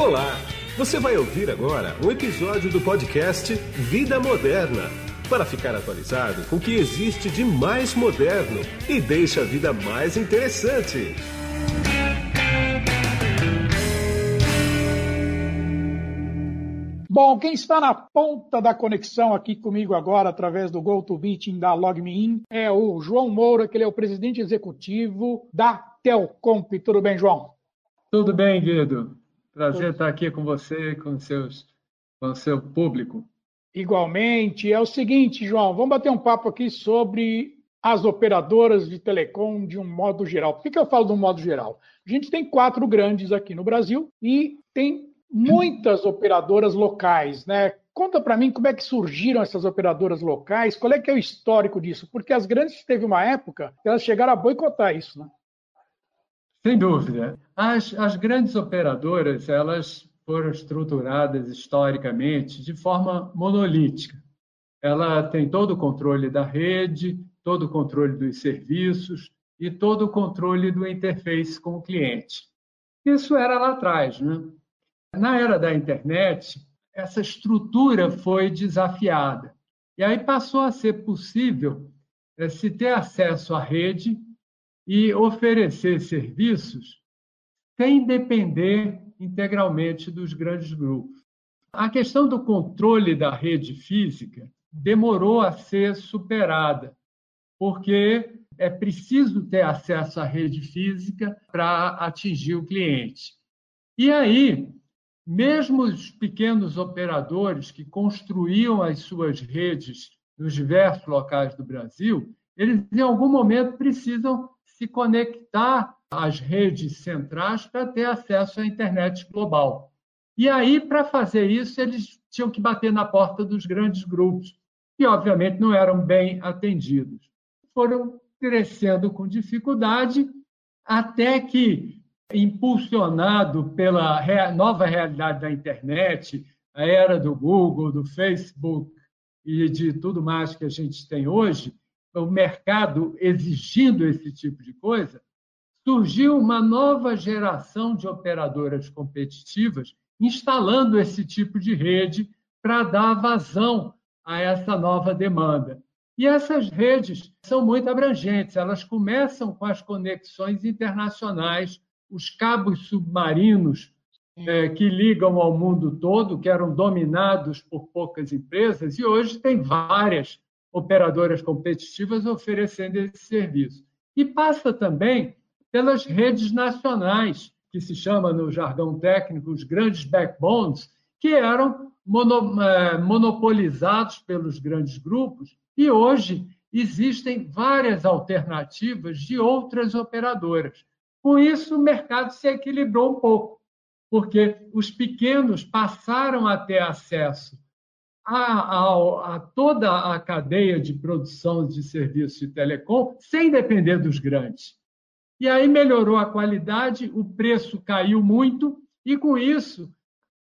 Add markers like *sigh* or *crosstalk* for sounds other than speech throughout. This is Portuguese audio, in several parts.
Olá! Você vai ouvir agora um episódio do podcast Vida Moderna para ficar atualizado com o que existe de mais moderno e deixa a vida mais interessante. Bom, quem está na ponta da conexão aqui comigo agora, através do GoToMeeting da LogMeIn, é o João Moura, que ele é o presidente executivo da Telcomp. Tudo bem, João? Tudo bem, Guido. Prazer estar aqui com você, com seus, com seu público. Igualmente. É o seguinte, João, vamos bater um papo aqui sobre as operadoras de telecom de um modo geral. Por que, que eu falo de um modo geral? A gente tem quatro grandes aqui no Brasil e tem muitas operadoras locais, né? Conta para mim como é que surgiram essas operadoras locais, qual é que é o histórico disso? Porque as grandes teve uma época que elas chegaram a boicotar isso, né? Sem dúvida. As, as grandes operadoras, elas foram estruturadas historicamente de forma monolítica. Ela tem todo o controle da rede, todo o controle dos serviços e todo o controle do interface com o cliente. Isso era lá atrás. Né? Na era da internet, essa estrutura foi desafiada. E aí passou a ser possível é, se ter acesso à rede e oferecer serviços sem depender integralmente dos grandes grupos. A questão do controle da rede física demorou a ser superada, porque é preciso ter acesso à rede física para atingir o cliente. E aí, mesmo os pequenos operadores que construíam as suas redes nos diversos locais do Brasil, eles em algum momento precisam se conectar às redes centrais para ter acesso à internet global. E aí, para fazer isso, eles tinham que bater na porta dos grandes grupos, que obviamente não eram bem atendidos. Foram crescendo com dificuldade, até que, impulsionado pela nova realidade da internet, a era do Google, do Facebook e de tudo mais que a gente tem hoje, o mercado exigindo esse tipo de coisa, surgiu uma nova geração de operadoras competitivas instalando esse tipo de rede para dar vazão a essa nova demanda. E essas redes são muito abrangentes, elas começam com as conexões internacionais, os cabos submarinos é, que ligam ao mundo todo, que eram dominados por poucas empresas, e hoje tem várias operadoras competitivas oferecendo esse serviço. E passa também pelas redes nacionais, que se chama no jargão técnico os grandes backbones, que eram mono, eh, monopolizados pelos grandes grupos, e hoje existem várias alternativas de outras operadoras. Com isso, o mercado se equilibrou um pouco, porque os pequenos passaram a ter acesso a, a, a, toda a cadeia de produção de serviços de telecom sem depender dos grandes. E aí melhorou a qualidade, o preço caiu muito, e com isso,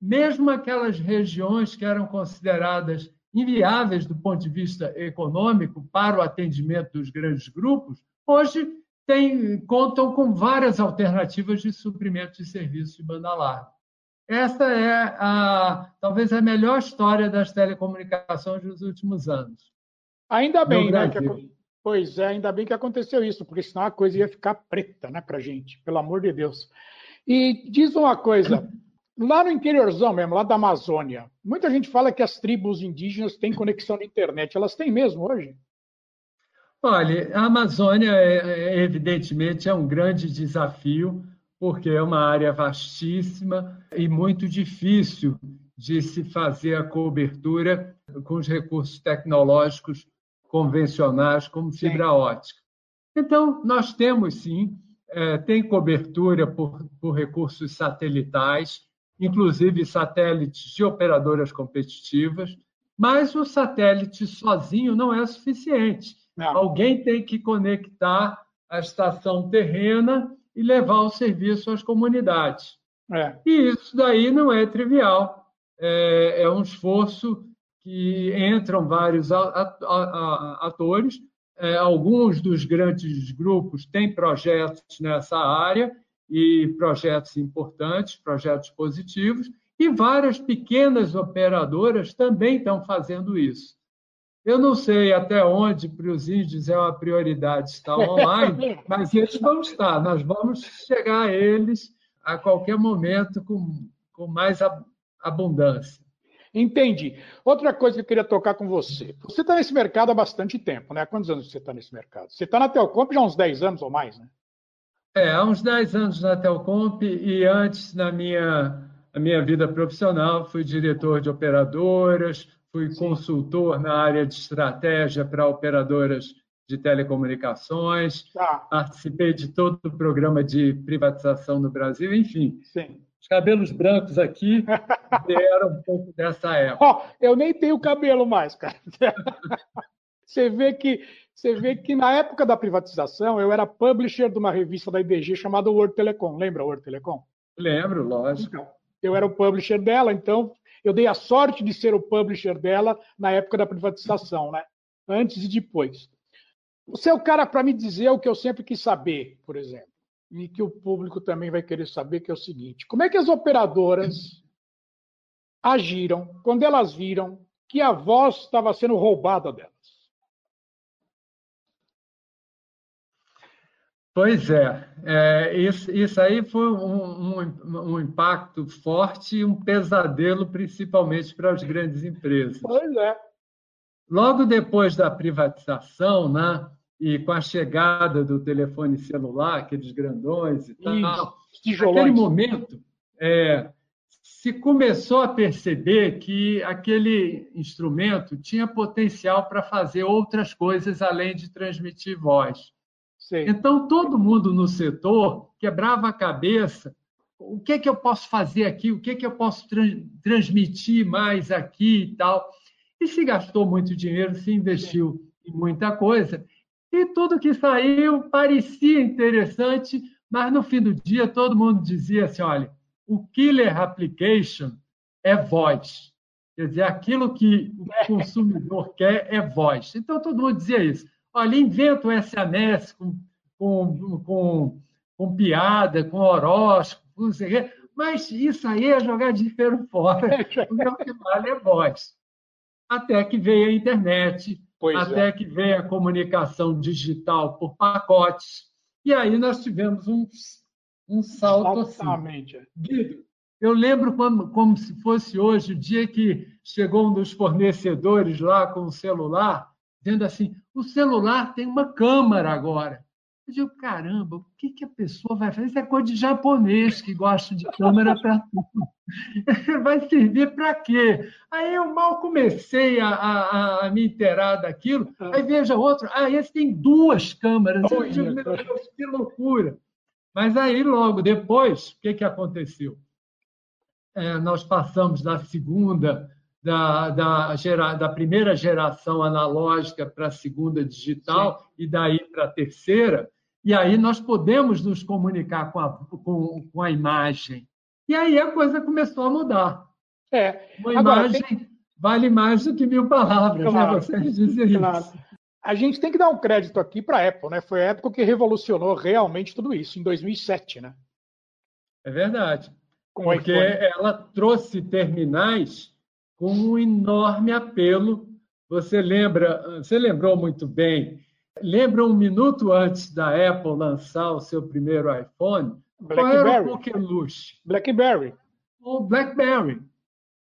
mesmo aquelas regiões que eram consideradas inviáveis do ponto de vista econômico para o atendimento dos grandes grupos, hoje tem, contam com várias alternativas de suprimento de serviços de banda larga. Essa é a, talvez a melhor história das telecomunicações dos últimos anos. Ainda bem, né? Que, pois é, ainda bem que aconteceu isso, porque senão a coisa ia ficar preta, né, para gente, pelo amor de Deus. E diz uma coisa, lá no interiorzão mesmo, lá da Amazônia, muita gente fala que as tribos indígenas têm conexão na internet. Elas têm mesmo hoje? Olha, a Amazônia, é, é, evidentemente, é um grande desafio porque é uma área vastíssima e muito difícil de se fazer a cobertura com os recursos tecnológicos convencionais, como fibra sim. ótica. Então, nós temos sim, é, tem cobertura por, por recursos satelitais, inclusive satélites de operadoras competitivas, mas o satélite sozinho não é suficiente. Não. Alguém tem que conectar a estação terrena e levar o serviço às comunidades. É. E isso daí não é trivial. É, é um esforço que entram vários atores. É, alguns dos grandes grupos têm projetos nessa área e projetos importantes, projetos positivos, e várias pequenas operadoras também estão fazendo isso. Eu não sei até onde para os índios é uma prioridade estar online, *laughs* mas eles vão estar. Nós vamos chegar a eles a qualquer momento com, com mais abundância. Entendi. Outra coisa que eu queria tocar com você. Você está nesse mercado há bastante tempo, né? Há quantos anos você está nesse mercado? Você está na Telcomp já há uns 10 anos ou mais, né? É, há uns 10 anos na Telcomp e antes, na minha, na minha vida profissional, fui diretor de operadoras, fui consultor na área de estratégia para operadoras de telecomunicações, tá. participei de todo o programa de privatização no Brasil, enfim. Sim. Os cabelos brancos aqui *laughs* vieram um pouco dessa época. Oh, eu nem tenho cabelo mais, cara. *laughs* Você vê que você vê que na época da privatização eu era publisher de uma revista da IBG chamada World Telecom. Lembra World Telecom? Lembro, lógico. Então, eu era o publisher dela, então eu dei a sorte de ser o publisher dela na época da privatização, né? Antes e depois. Você é o cara para me dizer o que eu sempre quis saber, por exemplo, e que o público também vai querer saber, que é o seguinte: como é que as operadoras agiram quando elas viram que a voz estava sendo roubada delas? Pois é, é isso, isso, aí foi um, um, um, impacto forte e um pesadelo, principalmente para as grandes empresas. Pois é. Logo depois da privatização, né, e com a chegada do telefone celular, aqueles grandões e tal, naquele momento é, se começou a perceber que aquele instrumento tinha potencial para fazer outras coisas além de transmitir voz. Sim. Então, todo mundo no setor quebrava a cabeça. O que é que eu posso fazer aqui? O que é que eu posso transmitir mais aqui e tal? E se gastou muito dinheiro, se investiu em muita coisa. E tudo que saiu parecia interessante, mas no fim do dia todo mundo dizia assim: olha, o killer application é voz. Quer dizer, aquilo que o consumidor quer é voz. Então todo mundo dizia isso. Olha, inventa o SMS com, com, com, com piada, com horóscopo, não sei o quê. Mas isso aí é jogar dinheiro fora. *laughs* o que vale é voz. Até que veio a internet, pois até é. que veio a comunicação digital por pacotes. E aí nós tivemos um, um salto assim. Exatamente. assim. Guido, eu lembro como, como se fosse hoje o dia que chegou um dos fornecedores lá com o celular dizendo assim: o celular tem uma câmera agora. Eu digo, caramba, o que, que a pessoa vai fazer? Isso é coisa de japonês que gosta de câmera para tudo. *laughs* Vai servir para quê? Aí eu mal comecei a, a, a me inteirar daquilo, ah. aí veja outro, ah, esse tem duas câmeras. Eu digo, meu Deus, que loucura! Mas aí, logo depois, o que, que aconteceu? É, nós passamos da segunda da, da, gera, da primeira geração analógica para a segunda digital Sim. e daí para a terceira, e aí nós podemos nos comunicar com a, com, com a imagem. E aí a coisa começou a mudar. É. Uma Agora, imagem tem... vale mais do que mil palavras, né? claro. né? Vocês dizem claro. isso. A gente tem que dar um crédito aqui para a Apple, né? Foi a Apple que revolucionou realmente tudo isso, em 2007, né? É verdade. Com Porque ela trouxe terminais com um enorme apelo. Você lembra, você lembrou muito bem. Lembra um minuto antes da Apple lançar o seu primeiro iPhone? Blackberry. Qual era o Coqueluche? Blackberry. O Blackberry.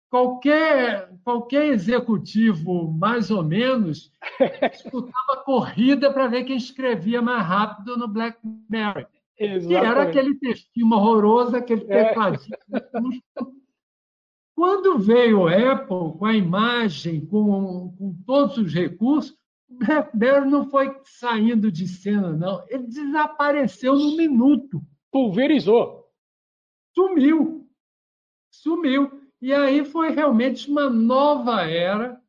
Qualquer, qualquer executivo, mais ou menos, *laughs* disputava corrida para ver quem escrevia mais rápido no Blackberry. Exatamente. E era aquele textinho horroroso, aquele é. Quando veio o Apple com a imagem, com, com todos os recursos, o BlackBerry não foi saindo de cena, não. Ele desapareceu no minuto. Pulverizou. Sumiu. Sumiu. E aí foi realmente uma nova era,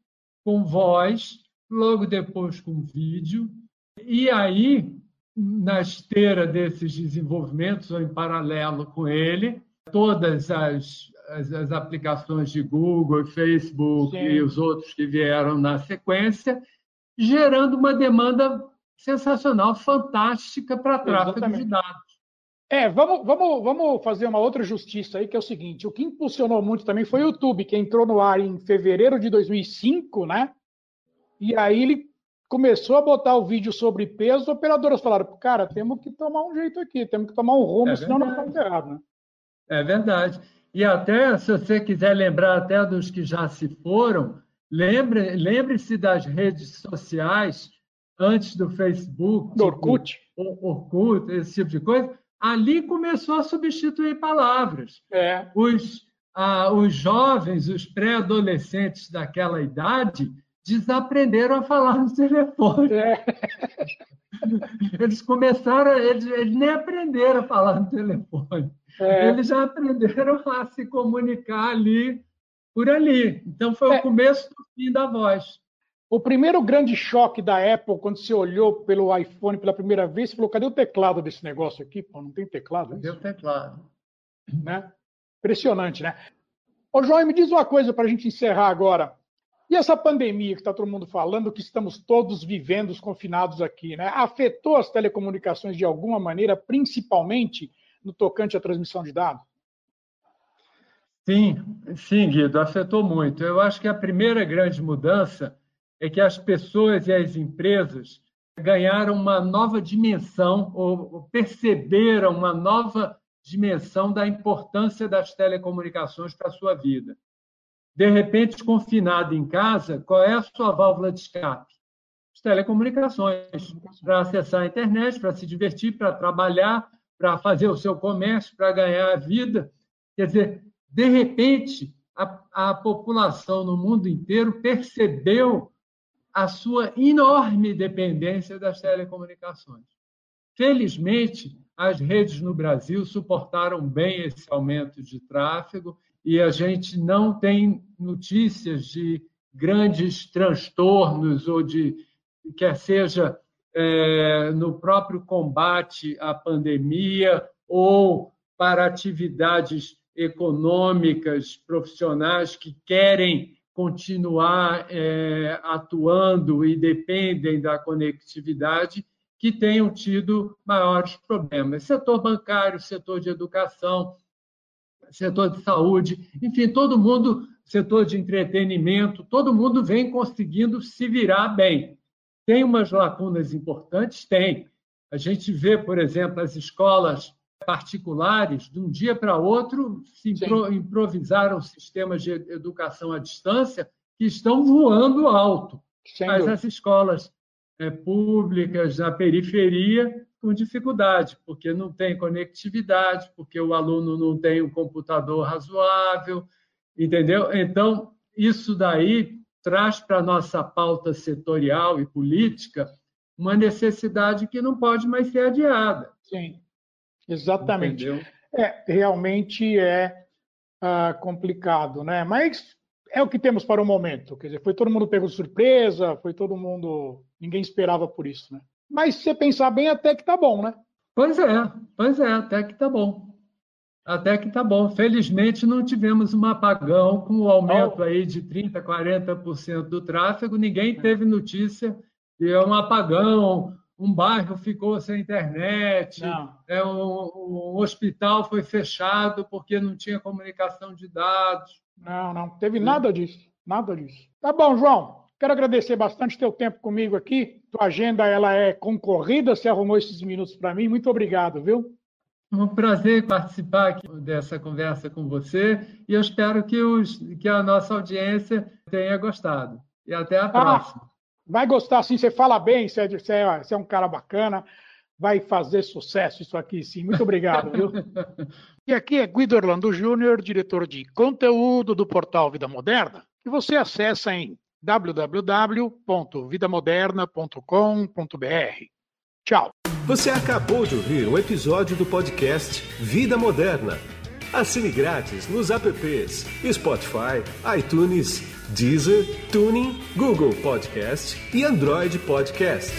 com voz, logo depois com vídeo. E aí, na esteira desses desenvolvimentos, ou em paralelo com ele, todas as as, as aplicações de Google, Facebook Sim. e os outros que vieram na sequência, gerando uma demanda sensacional, fantástica para tráfego Exatamente. de dados. É, vamos, vamos, vamos fazer uma outra justiça aí, que é o seguinte: o que impulsionou muito também foi o YouTube, que entrou no ar em fevereiro de 2005, né? E aí ele começou a botar o vídeo sobre peso, as operadoras falaram, cara, temos que tomar um jeito aqui, temos que tomar um rumo, é senão não estamos errado, né? É verdade. E até, se você quiser lembrar até dos que já se foram, lembre-se lembre das redes sociais antes do Facebook, do Orkut. Tipo, Orkut, esse tipo de coisa, ali começou a substituir palavras. É. Os, ah, os jovens, os pré-adolescentes daquela idade, desaprenderam a falar no telefone. É. Eles começaram, eles, eles, nem aprenderam a falar no telefone. É. Eles já aprenderam a se comunicar ali, por ali. Então, foi é. o começo do fim da voz. O primeiro grande choque da Apple, quando você olhou pelo iPhone pela primeira vez, você falou: cadê o teclado desse negócio aqui? Pô, não tem teclado? Cadê o teclado? Né? Impressionante, né? Ô, João, me diz uma coisa para a gente encerrar agora. E essa pandemia que está todo mundo falando, que estamos todos vivendo os confinados aqui, né? Afetou as telecomunicações de alguma maneira, principalmente no tocante à transmissão de dados? Sim, sim, Guido, afetou muito. Eu acho que a primeira grande mudança é que as pessoas e as empresas ganharam uma nova dimensão ou perceberam uma nova dimensão da importância das telecomunicações para a sua vida de repente confinado em casa, qual é a sua válvula de escape? As telecomunicações, para acessar a internet, para se divertir, para trabalhar, para fazer o seu comércio, para ganhar a vida. Quer dizer, de repente, a, a população no mundo inteiro percebeu a sua enorme dependência das telecomunicações. Felizmente, as redes no Brasil suportaram bem esse aumento de tráfego e a gente não tem notícias de grandes transtornos ou de quer seja é, no próprio combate à pandemia ou para atividades econômicas, profissionais que querem continuar é, atuando e dependem da conectividade, que tenham tido maiores problemas. Setor bancário, setor de educação, setor de saúde, enfim, todo mundo, setor de entretenimento, todo mundo vem conseguindo se virar bem. Tem umas lacunas importantes? Tem. A gente vê, por exemplo, as escolas particulares, de um dia para outro, se impro improvisaram sistemas de educação à distância que estão voando alto. Mas as escolas é, públicas na periferia com dificuldade, porque não tem conectividade, porque o aluno não tem um computador razoável, entendeu? Então, isso daí traz para a nossa pauta setorial e política uma necessidade que não pode mais ser adiada. Sim, exatamente. Entendeu? É, realmente é uh, complicado, né? Mas é o que temos para o momento. Quer dizer, foi todo mundo pego de surpresa, foi todo mundo. Ninguém esperava por isso, né? Mas se você pensar bem, até que tá bom, né? Pois é, pois é, até que tá bom. Até que tá bom. Felizmente não tivemos um apagão com o aumento aí de 30%, 40% do tráfego. Ninguém teve notícia de um apagão, um bairro ficou sem internet, é, um, um, hospital foi fechado porque não tinha comunicação de dados. Não, não, teve nada disso, nada disso. Tá bom, João. Quero agradecer bastante teu tempo comigo aqui. Tua agenda ela é concorrida, você arrumou esses minutos para mim. Muito obrigado, viu? Um prazer participar dessa conversa com você e eu espero que, os, que a nossa audiência tenha gostado. E até a ah, próxima. Vai gostar sim, você fala bem, você é, você é, você é um cara bacana, vai fazer sucesso isso aqui sim. Muito obrigado, viu? *laughs* e aqui é Guido Orlando Júnior, diretor de conteúdo do portal Vida Moderna, que você acessa em www.vidamoderna.com.br. Tchau. Você acabou de ouvir um episódio do podcast Vida Moderna. Assine grátis nos apps Spotify, iTunes, Deezer, Tuning, Google Podcast e Android Podcast.